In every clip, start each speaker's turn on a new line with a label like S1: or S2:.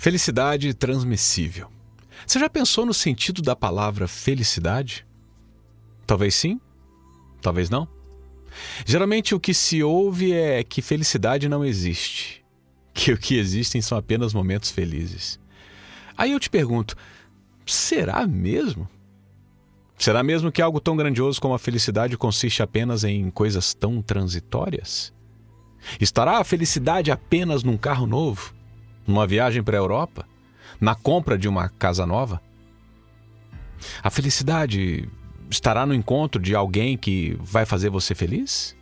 S1: Felicidade transmissível. Você já pensou no sentido da palavra felicidade? Talvez sim, talvez não. Geralmente o que se ouve é que felicidade não existe, que o que existem são apenas momentos felizes. Aí eu te pergunto: será mesmo? Será mesmo que algo tão grandioso como a felicidade consiste apenas em coisas tão transitórias? Estará a felicidade apenas num carro novo? Numa viagem para a Europa, na compra de uma casa nova? A felicidade estará no encontro de alguém que vai fazer você feliz?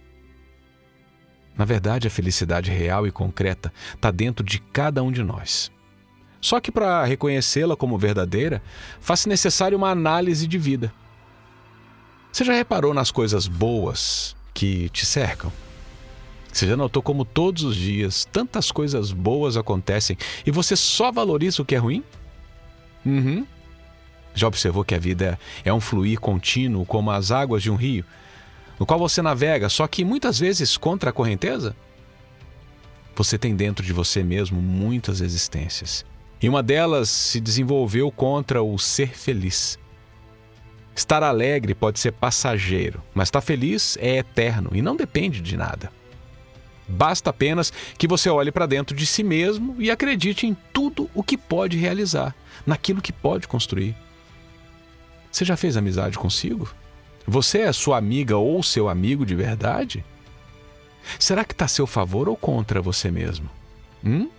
S1: Na verdade, a felicidade real e concreta está dentro de cada um de nós. Só que para reconhecê-la como verdadeira, faz-se necessário uma análise de vida. Você já reparou nas coisas boas que te cercam? Você já notou como todos os dias tantas coisas boas acontecem e você só valoriza o que é ruim? Uhum. Já observou que a vida é um fluir contínuo como as águas de um rio, no qual você navega, só que muitas vezes contra a correnteza? Você tem dentro de você mesmo muitas existências. E uma delas se desenvolveu contra o ser feliz. Estar alegre pode ser passageiro, mas estar feliz é eterno e não depende de nada. Basta apenas que você olhe para dentro de si mesmo e acredite em tudo o que pode realizar, naquilo que pode construir. Você já fez amizade consigo? Você é sua amiga ou seu amigo de verdade? Será que está a seu favor ou contra você mesmo? Hum?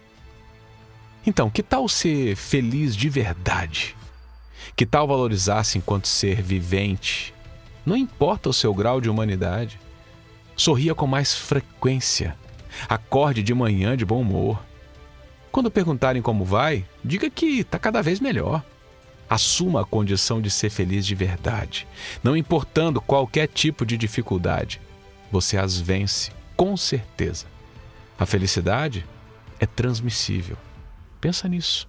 S1: Então, que tal ser feliz de verdade? Que tal valorizar-se enquanto ser vivente? Não importa o seu grau de humanidade. Sorria com mais frequência. Acorde de manhã de bom humor. Quando perguntarem como vai, diga que está cada vez melhor. Assuma a condição de ser feliz de verdade, não importando qualquer tipo de dificuldade. Você as vence, com certeza. A felicidade é transmissível. Pensa nisso.